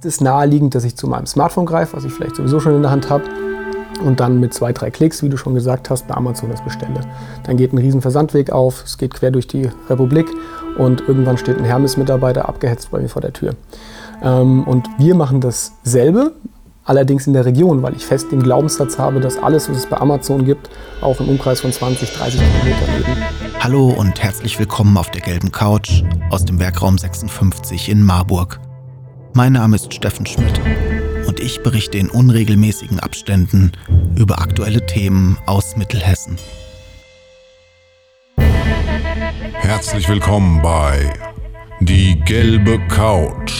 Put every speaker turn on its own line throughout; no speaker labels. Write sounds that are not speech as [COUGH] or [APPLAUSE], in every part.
Es ist naheliegend, dass ich zu meinem Smartphone greife, was ich vielleicht sowieso schon in der Hand habe, und dann mit zwei, drei Klicks, wie du schon gesagt hast, bei Amazon das bestelle. Dann geht ein riesen Versandweg auf, es geht quer durch die Republik und irgendwann steht ein Hermes-Mitarbeiter abgehetzt bei mir vor der Tür. Ähm, und wir machen dasselbe, allerdings in der Region, weil ich fest den Glaubenssatz habe, dass alles, was es bei Amazon gibt, auch im Umkreis von 20, 30 Kilometern eben.
Hallo und herzlich willkommen auf der gelben Couch aus dem Werkraum 56 in Marburg. Mein Name ist Steffen Schmidt und ich berichte in unregelmäßigen Abständen über aktuelle Themen aus Mittelhessen.
Herzlich willkommen bei Die gelbe Couch,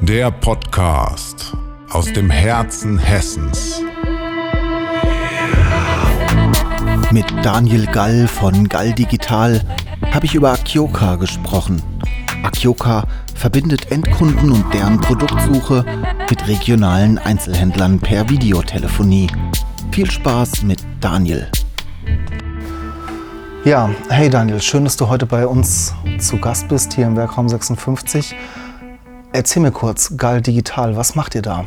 der Podcast aus dem Herzen Hessens.
Mit Daniel Gall von Gall Digital habe ich über Akioka gesprochen. Akioka verbindet Endkunden und deren Produktsuche mit regionalen Einzelhändlern per Videotelefonie. Viel Spaß mit Daniel.
Ja, hey Daniel, schön, dass du heute bei uns zu Gast bist hier im Werkraum 56. Erzähl mir kurz, Gal Digital, was macht ihr da?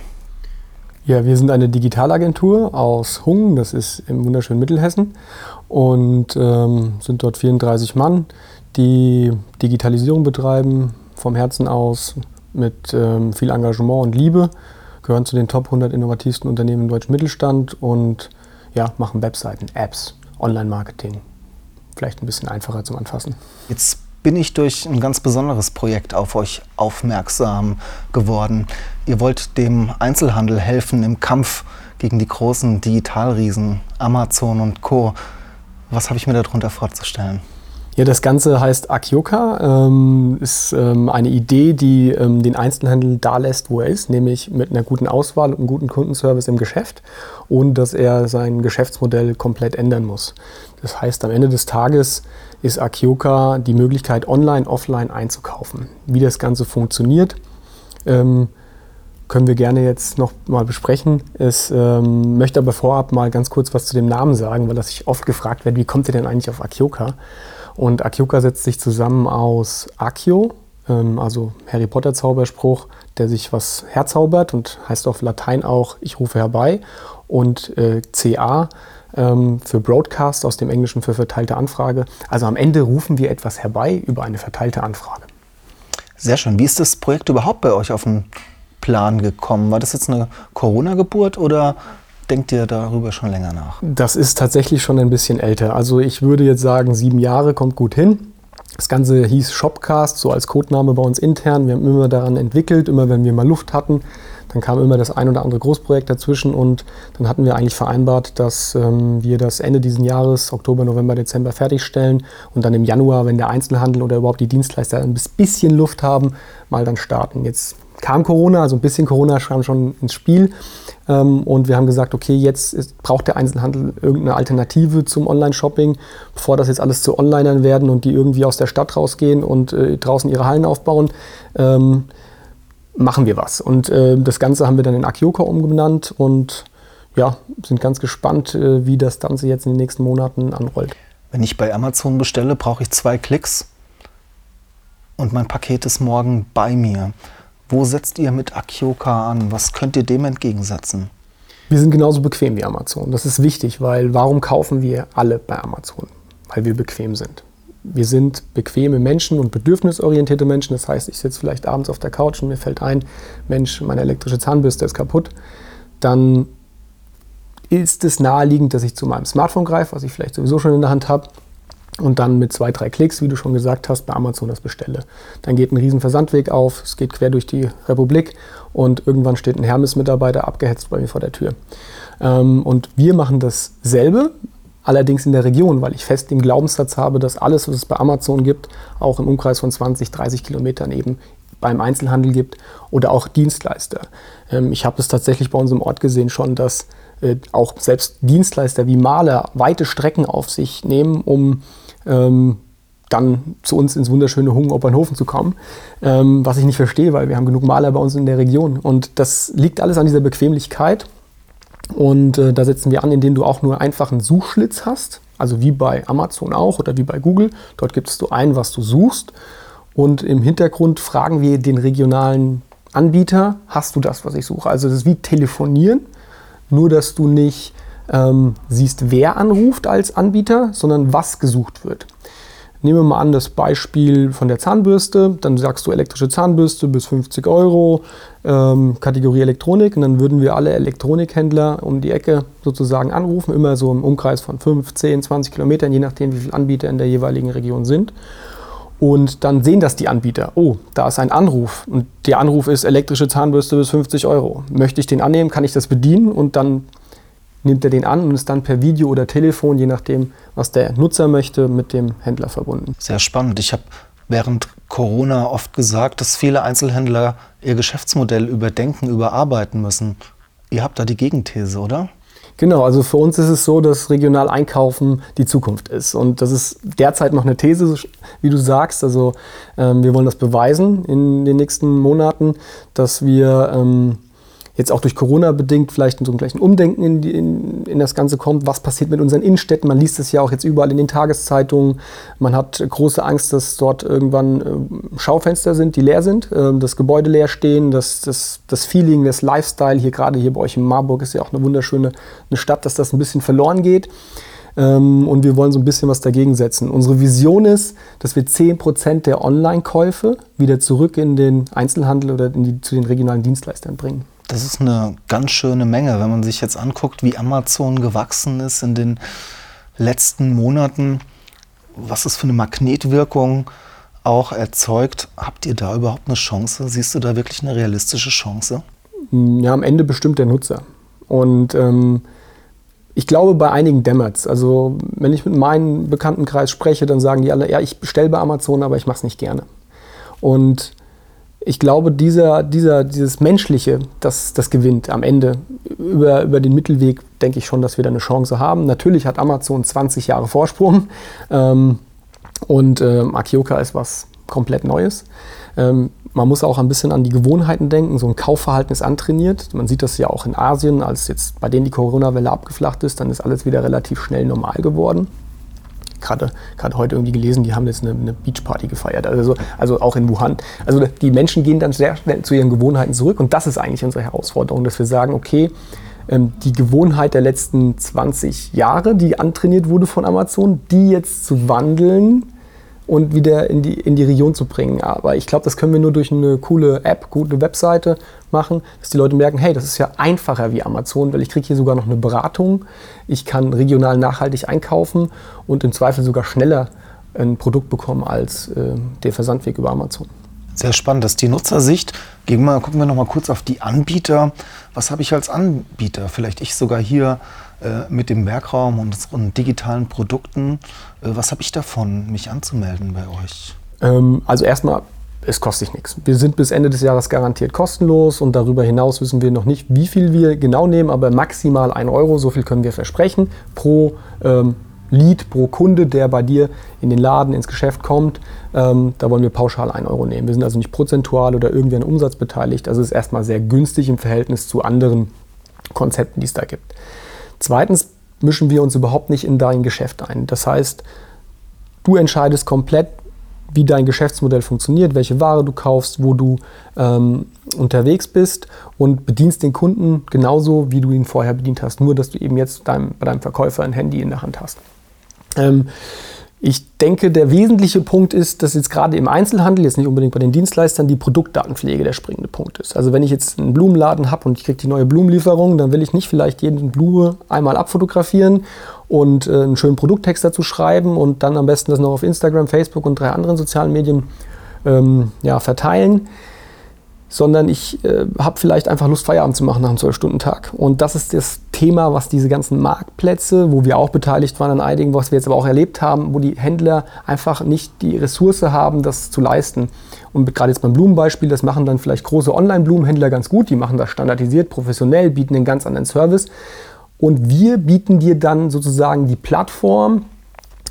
Ja, wir sind eine Digitalagentur aus Hungen, das ist im wunderschönen Mittelhessen, und ähm, sind dort 34 Mann, die Digitalisierung betreiben, vom Herzen aus mit ähm, viel Engagement und Liebe, gehören zu den Top 100 innovativsten Unternehmen im deutschen Mittelstand und ja, machen Webseiten, Apps, Online-Marketing. Vielleicht ein bisschen einfacher zum Anfassen. Jetzt bin ich durch ein ganz besonderes Projekt auf euch aufmerksam geworden. Ihr wollt dem Einzelhandel helfen im Kampf gegen die großen Digitalriesen Amazon und Co. Was habe ich mir darunter vorzustellen? Ja, das Ganze heißt Akioka, ähm, ist ähm, eine Idee, die ähm, den Einzelhandel da lässt, wo er ist, nämlich mit einer guten Auswahl und einem guten Kundenservice im Geschäft, ohne dass er sein Geschäftsmodell komplett ändern muss. Das heißt, am Ende des Tages ist Akioka die Möglichkeit, online, offline einzukaufen. Wie das Ganze funktioniert, ähm, können wir gerne jetzt noch mal besprechen. Ich ähm, möchte aber vorab mal ganz kurz was zu dem Namen sagen, weil das sich oft gefragt wird, wie kommt ihr denn eigentlich auf Akioka? Und Akioka setzt sich zusammen aus Akio, ähm, also Harry Potter Zauberspruch, der sich was herzaubert und heißt auf Latein auch ich rufe herbei. Und äh, CA ähm, für Broadcast aus dem Englischen für verteilte Anfrage. Also am Ende rufen wir etwas herbei über eine verteilte Anfrage. Sehr schön. Wie ist das Projekt überhaupt bei euch auf den Plan gekommen? War das jetzt eine Corona-Geburt oder denkt ihr darüber schon länger nach? Das ist tatsächlich schon ein bisschen älter. Also ich würde jetzt sagen, sieben Jahre kommt gut hin. Das Ganze hieß Shopcast, so als Codename bei uns intern. Wir haben immer daran entwickelt, immer wenn wir mal Luft hatten, dann kam immer das ein oder andere Großprojekt dazwischen und dann hatten wir eigentlich vereinbart, dass ähm, wir das Ende dieses Jahres, Oktober, November, Dezember fertigstellen und dann im Januar, wenn der Einzelhandel oder überhaupt die Dienstleister ein bisschen Luft haben, mal dann starten. Jetzt kam Corona, also ein bisschen Corona kam schon ins Spiel. Ähm, und wir haben gesagt, okay, jetzt ist, braucht der Einzelhandel irgendeine Alternative zum Online-Shopping, bevor das jetzt alles zu Onlinern werden und die irgendwie aus der Stadt rausgehen und äh, draußen ihre Hallen aufbauen. Ähm, machen wir was. Und äh, das Ganze haben wir dann in Akioka umgenannt und ja, sind ganz gespannt, äh, wie das Ganze jetzt in den nächsten Monaten anrollt. Wenn ich bei Amazon bestelle, brauche ich zwei Klicks und mein Paket ist morgen bei mir. Wo setzt ihr mit Akioka an? Was könnt ihr dem entgegensetzen? Wir sind genauso bequem wie Amazon. Das ist wichtig, weil warum kaufen wir alle bei Amazon? Weil wir bequem sind. Wir sind bequeme Menschen und bedürfnisorientierte Menschen. Das heißt, ich sitze vielleicht abends auf der Couch und mir fällt ein, Mensch, meine elektrische Zahnbürste ist kaputt. Dann ist es naheliegend, dass ich zu meinem Smartphone greife, was ich vielleicht sowieso schon in der Hand habe, und dann mit zwei, drei Klicks, wie du schon gesagt hast, bei Amazon das bestelle. Dann geht ein riesen Versandweg auf, es geht quer durch die Republik und irgendwann steht ein Hermes-Mitarbeiter abgehetzt bei mir vor der Tür. Ähm, und wir machen dasselbe, allerdings in der Region, weil ich fest den Glaubenssatz habe, dass alles, was es bei Amazon gibt, auch im Umkreis von 20, 30 Kilometern eben beim Einzelhandel gibt oder auch Dienstleister. Ähm, ich habe es tatsächlich bei uns im Ort gesehen schon, dass äh, auch selbst Dienstleister wie Maler weite Strecken auf sich nehmen, um dann zu uns ins wunderschöne Hungen-Opernhofen zu kommen. Ähm, was ich nicht verstehe, weil wir haben genug Maler bei uns in der Region. Und das liegt alles an dieser Bequemlichkeit. Und äh, da setzen wir an, indem du auch nur einfach einen Suchschlitz hast. Also wie bei Amazon auch oder wie bei Google. Dort gibst du ein, was du suchst. Und im Hintergrund fragen wir den regionalen Anbieter hast du das, was ich suche. Also das ist wie telefonieren, nur dass du nicht ähm, siehst, wer anruft als Anbieter, sondern was gesucht wird. Nehmen wir mal an das Beispiel von der Zahnbürste. Dann sagst du elektrische Zahnbürste bis 50 Euro, ähm, Kategorie Elektronik. Und dann würden wir alle Elektronikhändler um die Ecke sozusagen anrufen, immer so im Umkreis von 5, 10, 20 Kilometern, je nachdem, wie viele Anbieter in der jeweiligen Region sind. Und dann sehen das die Anbieter. Oh, da ist ein Anruf. Und der Anruf ist elektrische Zahnbürste bis 50 Euro. Möchte ich den annehmen, kann ich das bedienen und dann nimmt er den an und ist dann per Video oder Telefon, je nachdem, was der Nutzer möchte, mit dem Händler verbunden.
Sehr spannend. Ich habe während Corona oft gesagt, dass viele Einzelhändler ihr Geschäftsmodell überdenken, überarbeiten müssen. Ihr habt da die Gegenthese, oder?
Genau, also für uns ist es so, dass regional einkaufen die Zukunft ist. Und das ist derzeit noch eine These, wie du sagst. Also ähm, wir wollen das beweisen in den nächsten Monaten, dass wir ähm, jetzt auch durch Corona bedingt vielleicht so ein gleichen Umdenken in, die, in, in, das Ganze kommt. Was passiert mit unseren Innenstädten? Man liest es ja auch jetzt überall in den Tageszeitungen. Man hat große Angst, dass dort irgendwann äh, Schaufenster sind, die leer sind, äh, das Gebäude leer stehen, dass das, das Feeling, das Lifestyle hier gerade hier bei euch in Marburg ist ja auch eine wunderschöne eine Stadt, dass das ein bisschen verloren geht ähm, und wir wollen so ein bisschen was dagegen setzen. Unsere Vision ist, dass wir 10% der Online-Käufe wieder zurück in den Einzelhandel oder die, zu den regionalen Dienstleistern bringen.
Das ist eine ganz schöne Menge, wenn man sich jetzt anguckt, wie Amazon gewachsen ist in den letzten Monaten, was es für eine Magnetwirkung auch erzeugt. Habt ihr da überhaupt eine Chance? Siehst du da wirklich eine realistische Chance?
Ja, am Ende bestimmt der Nutzer. Und ähm, ich glaube, bei einigen dämmert Also, wenn ich mit meinem Bekanntenkreis spreche, dann sagen die alle, ja, ich bestelle bei Amazon, aber ich mache es nicht gerne. Und ich glaube, dieser, dieser, dieses Menschliche, das, das gewinnt am Ende. Über, über den Mittelweg denke ich schon, dass wir da eine Chance haben. Natürlich hat Amazon 20 Jahre Vorsprung ähm, und ähm, Akioka ist was komplett Neues. Ähm, man muss auch ein bisschen an die Gewohnheiten denken. So ein Kaufverhalten ist antrainiert. Man sieht das ja auch in Asien, als jetzt bei denen die Corona-Welle abgeflacht ist, dann ist alles wieder relativ schnell normal geworden gerade heute irgendwie gelesen, die haben jetzt eine, eine Beachparty gefeiert. Also, also auch in Wuhan. Also die Menschen gehen dann sehr schnell zu ihren Gewohnheiten zurück und das ist eigentlich unsere Herausforderung, dass wir sagen, okay, ähm, die Gewohnheit der letzten 20 Jahre, die antrainiert wurde von Amazon, die jetzt zu wandeln und wieder in die, in die Region zu bringen. Aber ich glaube, das können wir nur durch eine coole App, gute Webseite machen, dass die Leute merken, hey, das ist ja einfacher wie Amazon, weil ich kriege hier sogar noch eine Beratung, ich kann regional nachhaltig einkaufen und im Zweifel sogar schneller ein Produkt bekommen als äh, der Versandweg über Amazon.
Sehr spannend, das ist die Nutzersicht. Gehen wir, gucken wir noch mal kurz auf die Anbieter. Was habe ich als Anbieter? Vielleicht ich sogar hier mit dem Werkraum und unseren digitalen Produkten. Äh, was habe ich davon, mich anzumelden bei euch?
Ähm, also erstmal, es kostet nichts. Wir sind bis Ende des Jahres garantiert kostenlos und darüber hinaus wissen wir noch nicht, wie viel wir genau nehmen, aber maximal 1 Euro, so viel können wir versprechen, pro ähm, Lead, pro Kunde, der bei dir in den Laden, ins Geschäft kommt. Ähm, da wollen wir pauschal 1 Euro nehmen. Wir sind also nicht prozentual oder irgendwie an Umsatz beteiligt. Also ist erstmal sehr günstig im Verhältnis zu anderen Konzepten, die es da gibt. Zweitens mischen wir uns überhaupt nicht in dein Geschäft ein. Das heißt, du entscheidest komplett, wie dein Geschäftsmodell funktioniert, welche Ware du kaufst, wo du ähm, unterwegs bist und bedienst den Kunden genauso, wie du ihn vorher bedient hast. Nur, dass du eben jetzt dein, bei deinem Verkäufer ein Handy in der Hand hast. Ähm, ich denke, der wesentliche Punkt ist, dass jetzt gerade im Einzelhandel, jetzt nicht unbedingt bei den Dienstleistern, die Produktdatenpflege der springende Punkt ist. Also wenn ich jetzt einen Blumenladen habe und ich kriege die neue Blumenlieferung, dann will ich nicht vielleicht jede Blume einmal abfotografieren und äh, einen schönen Produkttext dazu schreiben und dann am besten das noch auf Instagram, Facebook und drei anderen sozialen Medien ähm, ja, verteilen sondern ich äh, habe vielleicht einfach Lust, Feierabend zu machen nach einem 12-Stunden-Tag. Und das ist das Thema, was diese ganzen Marktplätze, wo wir auch beteiligt waren an einigen, was wir jetzt aber auch erlebt haben, wo die Händler einfach nicht die Ressource haben, das zu leisten. Und gerade jetzt beim Blumenbeispiel, das machen dann vielleicht große Online-Blumenhändler ganz gut, die machen das standardisiert, professionell, bieten einen ganz anderen Service. Und wir bieten dir dann sozusagen die Plattform,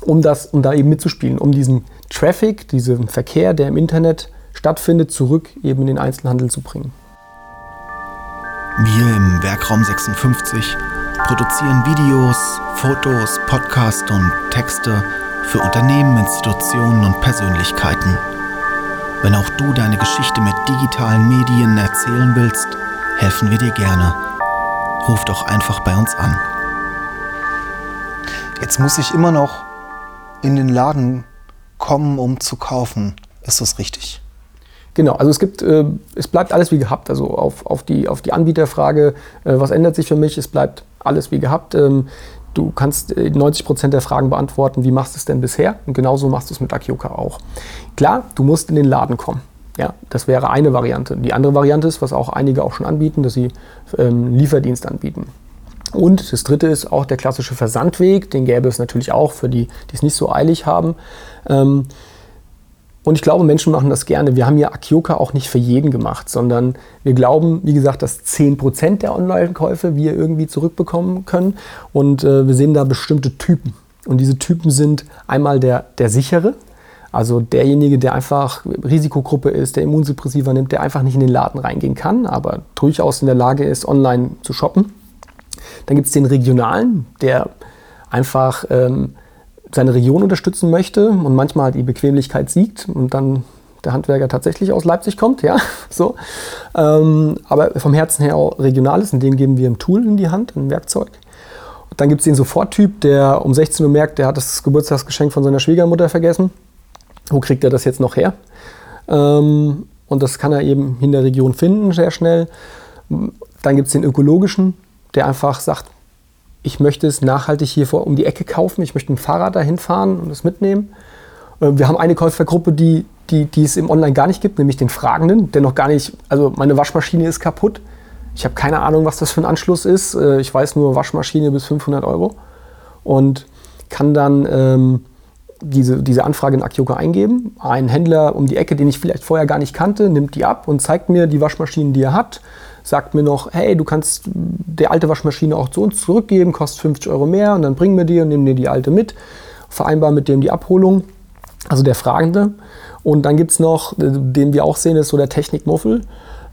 um, das, um da eben mitzuspielen, um diesen Traffic, diesen Verkehr, der im Internet stattfindet, zurück eben in den Einzelhandel zu bringen.
Wir im Werkraum 56 produzieren Videos, Fotos, Podcasts und Texte für Unternehmen, Institutionen und Persönlichkeiten.
Wenn auch du deine Geschichte mit digitalen Medien erzählen willst, helfen wir dir gerne. Ruf doch einfach bei uns an.
Jetzt muss ich immer noch in den Laden kommen, um zu kaufen. Ist das richtig?
Genau, also es gibt, äh, es bleibt alles wie gehabt. Also auf, auf, die, auf die Anbieterfrage, äh, was ändert sich für mich, es bleibt alles wie gehabt. Ähm, du kannst 90 äh, Prozent der Fragen beantworten, wie machst du es denn bisher? Und genauso machst du es mit Akioka auch. Klar, du musst in den Laden kommen. Ja, das wäre eine Variante. Die andere Variante ist, was auch einige auch schon anbieten, dass sie ähm, Lieferdienst anbieten. Und das dritte ist auch der klassische Versandweg. Den gäbe es natürlich auch für die, die es nicht so eilig haben. Ähm, und ich glaube, Menschen machen das gerne. Wir haben ja Akioka auch nicht für jeden gemacht, sondern wir glauben, wie gesagt, dass 10% der Online-Käufe wir irgendwie zurückbekommen können. Und äh, wir sehen da bestimmte Typen. Und diese Typen sind einmal der, der sichere, also derjenige, der einfach Risikogruppe ist, der Immunsuppressiva nimmt, der einfach nicht in den Laden reingehen kann, aber durchaus in der Lage ist, online zu shoppen. Dann gibt es den regionalen, der einfach ähm, seine Region unterstützen möchte und manchmal die Bequemlichkeit siegt und dann der Handwerker tatsächlich aus Leipzig kommt, ja, [LAUGHS] so. Ähm, aber vom Herzen her auch regional ist und den geben wir ein Tool in die Hand, ein Werkzeug. Und dann gibt es den Soforttyp, der um 16 Uhr merkt, der hat das Geburtstagsgeschenk von seiner Schwiegermutter vergessen. Wo kriegt er das jetzt noch her? Ähm, und das kann er eben in der Region finden, sehr schnell. Dann gibt es den ökologischen, der einfach sagt, ich möchte es nachhaltig hier vor um die Ecke kaufen, ich möchte ein Fahrrad dahin fahren und es mitnehmen. Äh, wir haben eine Käufergruppe, die, die, die es im Online gar nicht gibt, nämlich den Fragenden, der noch gar nicht, also meine Waschmaschine ist kaputt. Ich habe keine Ahnung, was das für ein Anschluss ist. Äh, ich weiß nur Waschmaschine bis 500 Euro und kann dann ähm, diese, diese Anfrage in Akioka eingeben. Ein Händler um die Ecke, den ich vielleicht vorher gar nicht kannte, nimmt die ab und zeigt mir die Waschmaschinen, die er hat sagt mir noch, hey, du kannst die alte Waschmaschine auch zu uns zurückgeben, kostet 50 Euro mehr und dann bringen wir die und nehmen dir die alte mit, vereinbaren mit dem die Abholung, also der Fragende. Und dann gibt es noch, den wir auch sehen, ist so der Technikmuffel.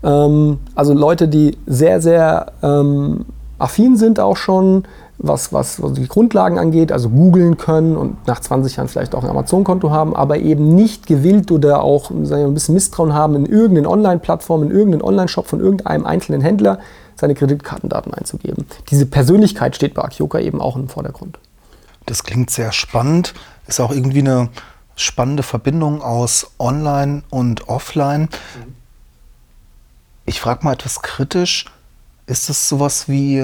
Ähm, also Leute, die sehr, sehr ähm, affin sind auch schon, was, was, was die Grundlagen angeht, also googeln können und nach 20 Jahren vielleicht auch ein Amazon-Konto haben, aber eben nicht gewillt oder auch sagen wir, ein bisschen Misstrauen haben, in irgendeine Online-Plattform, in irgendeinen Online-Shop von irgendeinem einzelnen Händler seine Kreditkartendaten einzugeben. Diese Persönlichkeit steht bei Akioka eben auch im Vordergrund.
Das klingt sehr spannend. Ist auch irgendwie eine spannende Verbindung aus Online und Offline. Ich frage mal etwas kritisch. Ist es sowas wie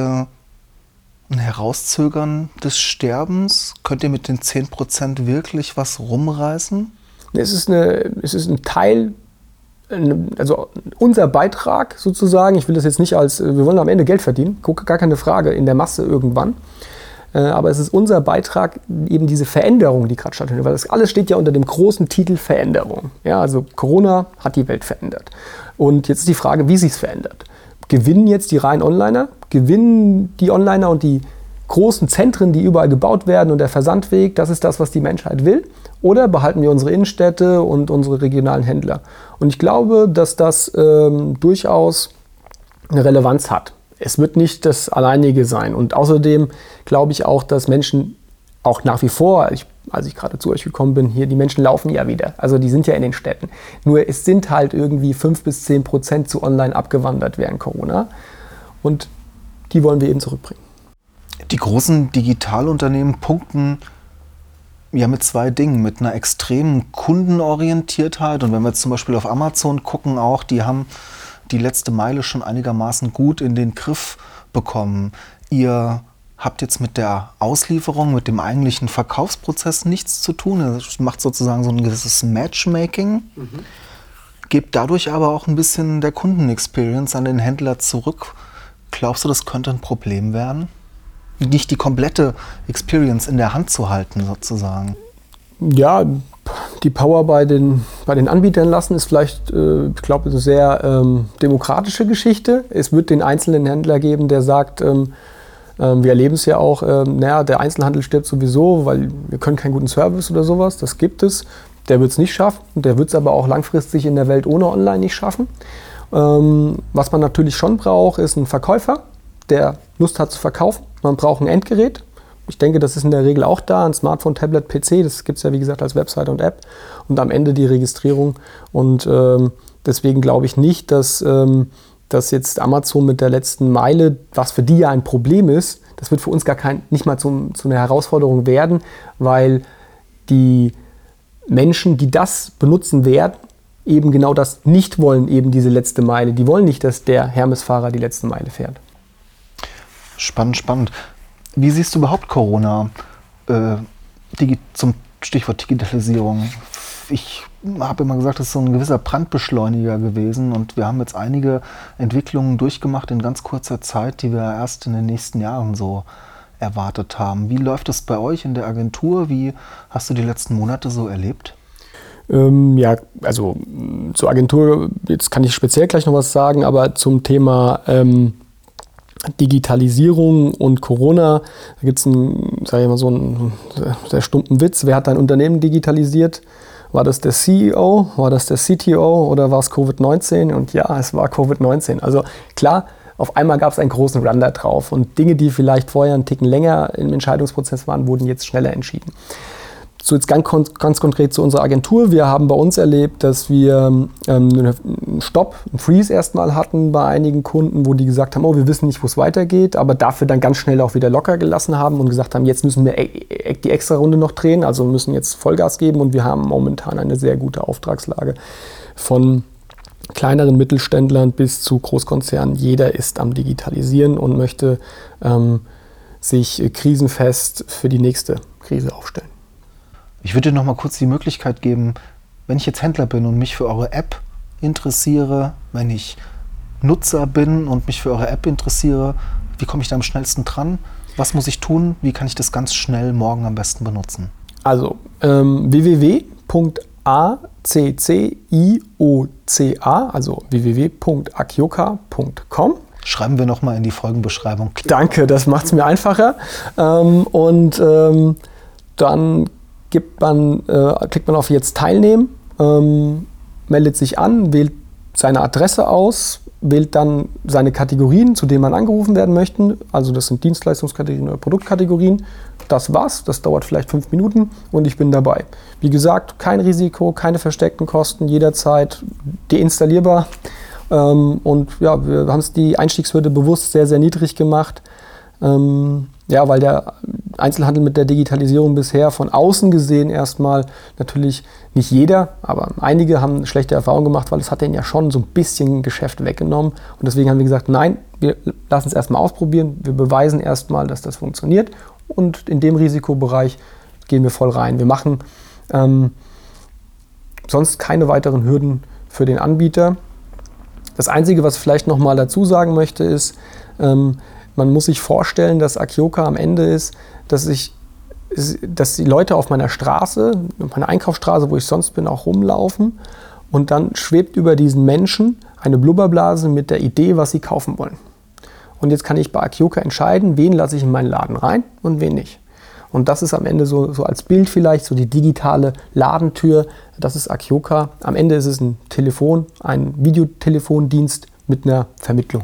ein Herauszögern des Sterbens? Könnt ihr mit den 10% wirklich was rumreißen?
Es ist, eine, es ist ein Teil, also unser Beitrag sozusagen, ich will das jetzt nicht als, wir wollen am Ende Geld verdienen, gar keine Frage, in der Masse irgendwann. Äh, aber es ist unser Beitrag, eben diese Veränderung, die gerade stattfindet, weil das alles steht ja unter dem großen Titel Veränderung. Ja, also Corona hat die Welt verändert. Und jetzt ist die Frage, wie sich es verändert gewinnen jetzt die reinen Onliner, gewinnen die Onliner und die großen Zentren, die überall gebaut werden und der Versandweg, das ist das, was die Menschheit will? Oder behalten wir unsere Innenstädte und unsere regionalen Händler? Und ich glaube, dass das ähm, durchaus eine Relevanz hat. Es wird nicht das Alleinige sein. Und außerdem glaube ich auch, dass Menschen auch nach wie vor, ich als ich gerade zu euch gekommen bin, hier, die Menschen laufen ja wieder. Also die sind ja in den Städten. Nur es sind halt irgendwie 5 bis 10 Prozent zu online abgewandert während Corona. Und die wollen wir eben zurückbringen.
Die großen Digitalunternehmen punkten ja mit zwei Dingen. Mit einer extremen Kundenorientiertheit. Und wenn wir jetzt zum Beispiel auf Amazon gucken, auch, die haben die letzte Meile schon einigermaßen gut in den Griff bekommen. Ihr habt jetzt mit der Auslieferung, mit dem eigentlichen Verkaufsprozess nichts zu tun. Es macht sozusagen so ein gewisses Matchmaking. Mhm. Gebt dadurch aber auch ein bisschen der Kundenexperience an den Händler zurück. Glaubst du, das könnte ein Problem werden? Nicht die komplette Experience in der Hand zu halten, sozusagen.
Ja, die Power bei den, bei den Anbietern lassen ist vielleicht, äh, ich glaube, eine sehr ähm, demokratische Geschichte. Es wird den einzelnen Händler geben, der sagt, ähm, wir erleben es ja auch, ähm, naja, der Einzelhandel stirbt sowieso, weil wir können keinen guten Service oder sowas. Das gibt es. Der wird es nicht schaffen. Der wird es aber auch langfristig in der Welt ohne Online nicht schaffen. Ähm, was man natürlich schon braucht, ist ein Verkäufer, der Lust hat zu verkaufen. Man braucht ein Endgerät. Ich denke, das ist in der Regel auch da. Ein Smartphone, Tablet, PC, das gibt es ja wie gesagt als Webseite und App. Und am Ende die Registrierung. Und ähm, deswegen glaube ich nicht, dass, ähm, dass jetzt Amazon mit der letzten Meile, was für die ja ein Problem ist, das wird für uns gar kein, nicht mal zum, zu einer Herausforderung werden, weil die Menschen, die das benutzen werden, eben genau das nicht wollen, eben diese letzte Meile. Die wollen nicht, dass der Hermes-Fahrer die letzte Meile fährt.
Spannend, spannend. Wie siehst du überhaupt Corona äh, zum Stichwort Digitalisierung? Ich habe immer gesagt, das ist so ein gewisser Brandbeschleuniger gewesen und wir haben jetzt einige Entwicklungen durchgemacht in ganz kurzer Zeit, die wir erst in den nächsten Jahren so erwartet haben. Wie läuft es bei euch in der Agentur? Wie hast du die letzten Monate so erlebt?
Ähm, ja, also mm, zur Agentur, jetzt kann ich speziell gleich noch was sagen, aber zum Thema ähm, Digitalisierung und Corona, da gibt es einen, sag ich mal, so einen sehr stumpen Witz. Wer hat dein Unternehmen digitalisiert? War das der CEO, war das der CTO oder war es Covid-19? Und ja, es war Covid-19. Also klar, auf einmal gab es einen großen Run da drauf und Dinge, die vielleicht vorher einen Ticken länger im Entscheidungsprozess waren, wurden jetzt schneller entschieden. So jetzt ganz, ganz konkret zu unserer Agentur. Wir haben bei uns erlebt, dass wir ähm, einen Stopp, einen Freeze erstmal hatten bei einigen Kunden, wo die gesagt haben, oh, wir wissen nicht, wo es weitergeht, aber dafür dann ganz schnell auch wieder locker gelassen haben und gesagt haben, jetzt müssen wir e, e, die extra Runde noch drehen, also müssen jetzt Vollgas geben und wir haben momentan eine sehr gute Auftragslage von kleineren Mittelständlern bis zu Großkonzernen. Jeder ist am Digitalisieren und möchte ähm, sich krisenfest für die nächste Krise aufstellen.
Ich würde dir noch mal kurz die Möglichkeit geben, wenn ich jetzt Händler bin und mich für eure App interessiere, wenn ich Nutzer bin und mich für eure App interessiere, wie komme ich da am schnellsten dran? Was muss ich tun? Wie kann ich das ganz schnell morgen am besten benutzen?
Also ähm, www.accioca, also www.akioka.com.
Schreiben wir nochmal in die Folgenbeschreibung.
Danke, das macht es mir einfacher. Ähm, und ähm, dann gibt man, äh, klickt man auf Jetzt teilnehmen, ähm, meldet sich an, wählt seine Adresse aus, wählt dann seine Kategorien, zu denen man angerufen werden möchte. Also das sind Dienstleistungskategorien oder Produktkategorien. Das war's, das dauert vielleicht fünf Minuten und ich bin dabei. Wie gesagt, kein Risiko, keine versteckten Kosten, jederzeit deinstallierbar. Ähm, und ja, wir haben es die Einstiegshürde bewusst sehr, sehr niedrig gemacht. Ähm, ja, weil der Einzelhandel mit der Digitalisierung bisher von außen gesehen erstmal natürlich nicht jeder, aber einige haben schlechte Erfahrungen gemacht, weil es hat denen ja schon so ein bisschen Geschäft weggenommen. Und deswegen haben wir gesagt, nein, wir lassen es erstmal ausprobieren, wir beweisen erstmal, dass das funktioniert. Und in dem Risikobereich gehen wir voll rein. Wir machen ähm, sonst keine weiteren Hürden für den Anbieter. Das Einzige, was ich vielleicht noch mal dazu sagen möchte, ist, ähm, man muss sich vorstellen, dass Akioka am Ende ist, dass ich dass die Leute auf meiner Straße, meiner Einkaufsstraße, wo ich sonst bin, auch rumlaufen und dann schwebt über diesen Menschen eine Blubberblase mit der Idee, was sie kaufen wollen. Und jetzt kann ich bei Akioka entscheiden, wen lasse ich in meinen Laden rein und wen nicht. Und das ist am Ende so, so als Bild vielleicht, so die digitale Ladentür. Das ist Akioka. Am Ende ist es ein Telefon, ein Videotelefondienst mit einer Vermittlung.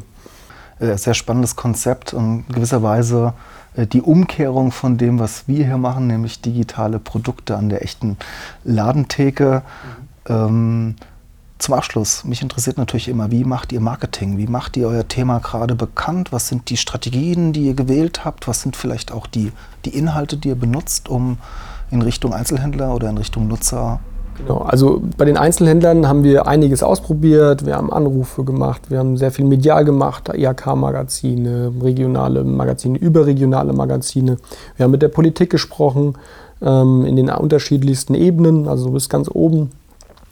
Äh, sehr spannendes Konzept und gewisserweise äh, die Umkehrung von dem, was wir hier machen, nämlich digitale Produkte an der echten Ladentheke. Mhm. Ähm, zum Abschluss, mich interessiert natürlich immer, wie macht ihr Marketing? Wie macht ihr euer Thema gerade bekannt? Was sind die Strategien, die ihr gewählt habt? Was sind vielleicht auch die, die Inhalte, die ihr benutzt, um in Richtung Einzelhändler oder in Richtung Nutzer
Genau, also bei den Einzelhändlern haben wir einiges ausprobiert. Wir haben Anrufe gemacht, wir haben sehr viel medial gemacht, IHK-Magazine, regionale Magazine, überregionale Magazine. Wir haben mit der Politik gesprochen ähm, in den unterschiedlichsten Ebenen, also bis ganz oben.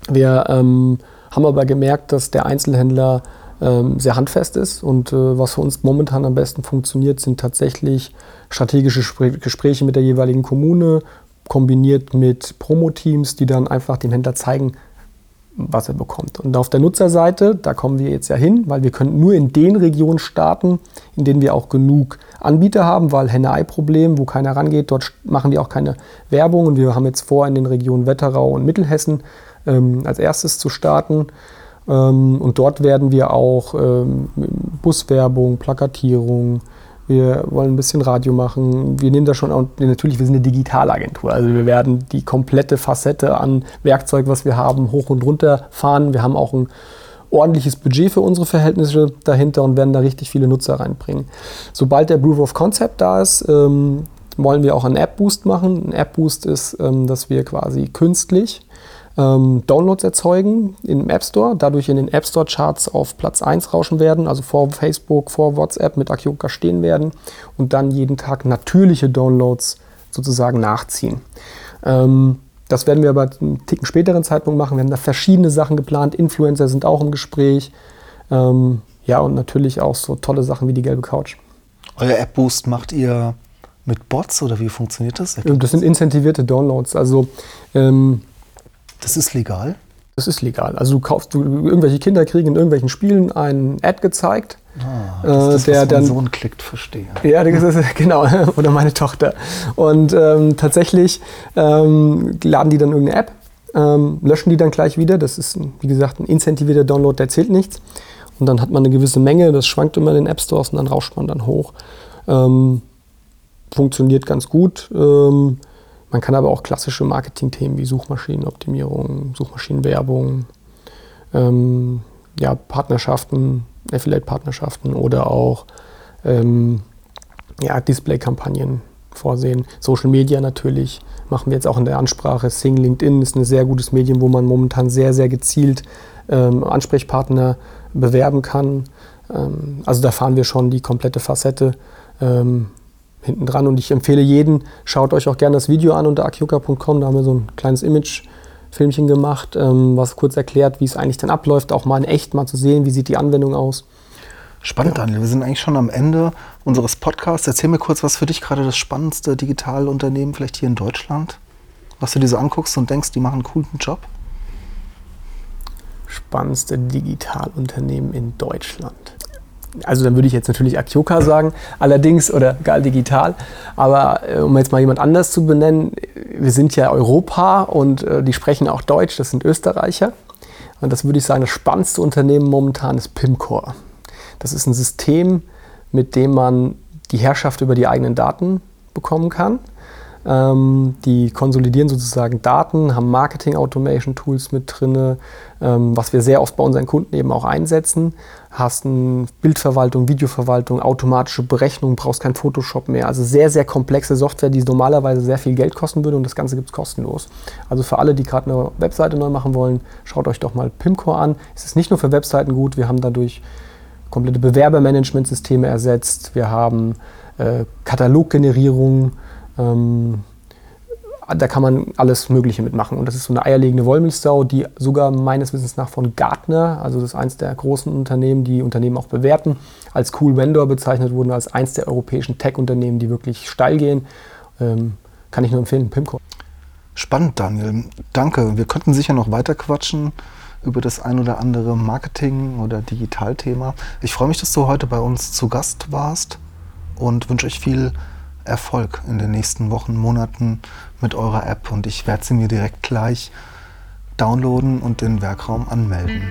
Wir ähm, haben aber gemerkt, dass der Einzelhändler ähm, sehr handfest ist und äh, was für uns momentan am besten funktioniert, sind tatsächlich strategische Gespräche mit der jeweiligen Kommune, kombiniert mit Promo-Teams, die dann einfach dem Händler zeigen, was er bekommt. Und auf der Nutzerseite, da kommen wir jetzt ja hin, weil wir können nur in den Regionen starten, in denen wir auch genug Anbieter haben, weil Henne-Ei-Problem, wo keiner rangeht, dort machen wir auch keine Werbung. Und wir haben jetzt vor, in den Regionen Wetterau und Mittelhessen ähm, als erstes zu starten. Ähm, und dort werden wir auch ähm, Buswerbung, Plakatierung, wir wollen ein bisschen Radio machen. Wir nehmen da schon, und natürlich, wir sind eine Digitalagentur. Also wir werden die komplette Facette an Werkzeug, was wir haben, hoch und runter fahren. Wir haben auch ein ordentliches Budget für unsere Verhältnisse dahinter und werden da richtig viele Nutzer reinbringen. Sobald der Proof of Concept da ist, ähm, wollen wir auch einen App-Boost machen. Ein App-Boost ist, ähm, dass wir quasi künstlich ähm, Downloads erzeugen im App Store, dadurch in den App Store Charts auf Platz 1 rauschen werden, also vor Facebook, vor WhatsApp mit Akioka stehen werden und dann jeden Tag natürliche Downloads sozusagen nachziehen. Ähm, das werden wir aber einen Ticken späteren Zeitpunkt machen. Wir haben da verschiedene Sachen geplant. Influencer sind auch im Gespräch. Ähm, ja, und natürlich auch so tolle Sachen wie die gelbe Couch.
Euer App Boost macht ihr mit Bots oder wie funktioniert das?
Das sind incentivierte Downloads. Also ähm,
das ist legal?
Das ist legal. Also du kaufst, du, irgendwelche Kinder kriegen in irgendwelchen Spielen ein Ad gezeigt.
Ah, das ist das, der was dann Sohn klickt, verstehe.
Ja, ist, [LAUGHS] genau, oder meine Tochter. Und ähm, tatsächlich ähm, laden die dann irgendeine App, ähm, löschen die dann gleich wieder. Das ist, wie gesagt, ein incentivierter Download, der zählt nichts. Und dann hat man eine gewisse Menge, das schwankt immer in den App Stores und dann rauscht man dann hoch. Ähm, funktioniert ganz gut. Ähm, man kann aber auch klassische Marketing-Themen wie Suchmaschinenoptimierung, Suchmaschinenwerbung, ähm, ja, Partnerschaften, Affiliate-Partnerschaften oder auch ähm, ja, Display-Kampagnen vorsehen. Social Media natürlich machen wir jetzt auch in der Ansprache. Sing LinkedIn ist ein sehr gutes Medium, wo man momentan sehr, sehr gezielt ähm, Ansprechpartner bewerben kann. Ähm, also da fahren wir schon die komplette Facette. Hinten dran. Und ich empfehle jeden, schaut euch auch gerne das Video an unter akioka.com. Da haben wir so ein kleines Image-Filmchen gemacht, ähm, was kurz erklärt, wie es eigentlich dann abläuft, auch mal in echt mal zu sehen, wie sieht die Anwendung aus.
Spannend, Daniel. Wir sind eigentlich schon am Ende unseres Podcasts. Erzähl mir kurz, was für dich gerade das spannendste Digitalunternehmen vielleicht hier in Deutschland, was du dir so anguckst und denkst, die machen einen coolen Job?
Spannendste Digitalunternehmen in Deutschland also dann würde ich jetzt natürlich Akioka sagen, allerdings, oder Gal Digital. Aber äh, um jetzt mal jemand anders zu benennen, wir sind ja Europa und äh, die sprechen auch Deutsch, das sind Österreicher. Und das würde ich sagen, das spannendste Unternehmen momentan ist Pimcore. Das ist ein System, mit dem man die Herrschaft über die eigenen Daten bekommen kann. Ähm, die konsolidieren sozusagen Daten, haben Marketing-Automation-Tools mit drin, ähm, was wir sehr oft bei unseren Kunden eben auch einsetzen. Hast eine Bildverwaltung, Videoverwaltung, automatische Berechnung, brauchst kein Photoshop mehr. Also sehr, sehr komplexe Software, die normalerweise sehr viel Geld kosten würde und das Ganze gibt es kostenlos. Also für alle, die gerade eine Webseite neu machen wollen, schaut euch doch mal Pimcore an. Es ist nicht nur für Webseiten gut, wir haben dadurch komplette Bewerbermanagementsysteme ersetzt, wir haben äh, Kataloggenerierung, ähm, da kann man alles Mögliche mitmachen. Und das ist so eine eierlegende Wollmilchsau, die sogar meines Wissens nach von Gartner, also das ist eines der großen Unternehmen, die Unternehmen auch bewerten, als Cool Vendor bezeichnet wurden, als eines der europäischen Tech-Unternehmen, die wirklich steil gehen. Ähm, kann ich nur empfehlen, Pimco.
Spannend, Daniel. Danke. Wir könnten sicher noch weiter quatschen über das ein oder andere Marketing- oder Digitalthema. Ich freue mich, dass du heute bei uns zu Gast warst und wünsche euch viel Erfolg in den nächsten Wochen, Monaten mit eurer App und ich werde sie mir direkt gleich downloaden und den Werkraum anmelden.